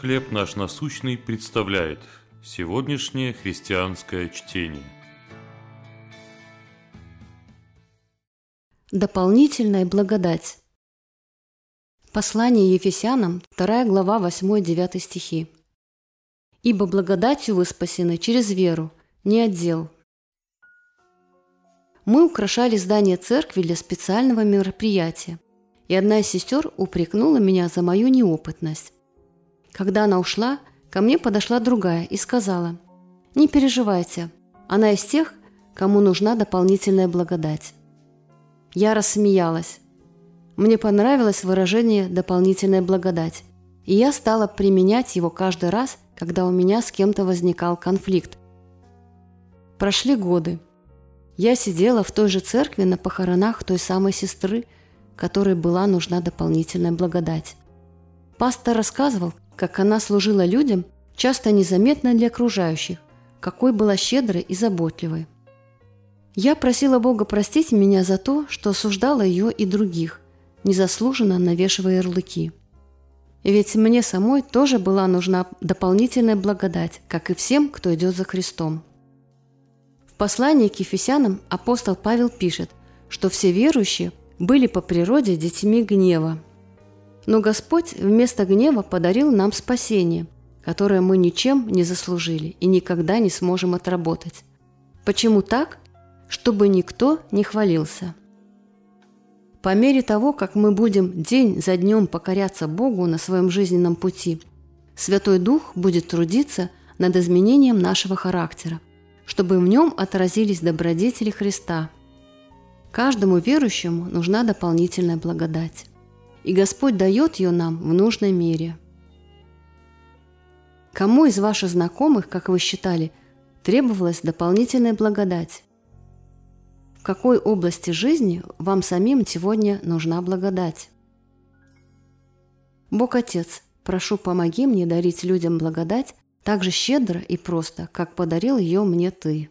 «Хлеб наш насущный» представляет сегодняшнее христианское чтение. Дополнительная благодать. Послание Ефесянам, 2 глава, 8-9 стихи. «Ибо благодатью вы спасены через веру, не отдел». Мы украшали здание церкви для специального мероприятия, и одна из сестер упрекнула меня за мою неопытность. Когда она ушла, ко мне подошла другая и сказала, «Не переживайте, она из тех, кому нужна дополнительная благодать». Я рассмеялась. Мне понравилось выражение «дополнительная благодать», и я стала применять его каждый раз, когда у меня с кем-то возникал конфликт. Прошли годы. Я сидела в той же церкви на похоронах той самой сестры, которой была нужна дополнительная благодать. Пастор рассказывал, как она служила людям, часто незаметно для окружающих, какой была щедрой и заботливой. Я просила Бога простить меня за то, что осуждала ее и других, незаслуженно навешивая ярлыки. Ведь мне самой тоже была нужна дополнительная благодать, как и всем, кто идет за Христом. В послании к Ефесянам апостол Павел пишет, что все верующие были по природе детьми гнева, но Господь вместо гнева подарил нам спасение, которое мы ничем не заслужили и никогда не сможем отработать. Почему так? Чтобы никто не хвалился. По мере того, как мы будем день за днем покоряться Богу на своем жизненном пути, Святой Дух будет трудиться над изменением нашего характера, чтобы в нем отразились добродетели Христа. Каждому верующему нужна дополнительная благодать и Господь дает ее нам в нужной мере. Кому из ваших знакомых, как вы считали, требовалась дополнительная благодать? В какой области жизни вам самим сегодня нужна благодать? Бог Отец, прошу, помоги мне дарить людям благодать так же щедро и просто, как подарил ее мне Ты.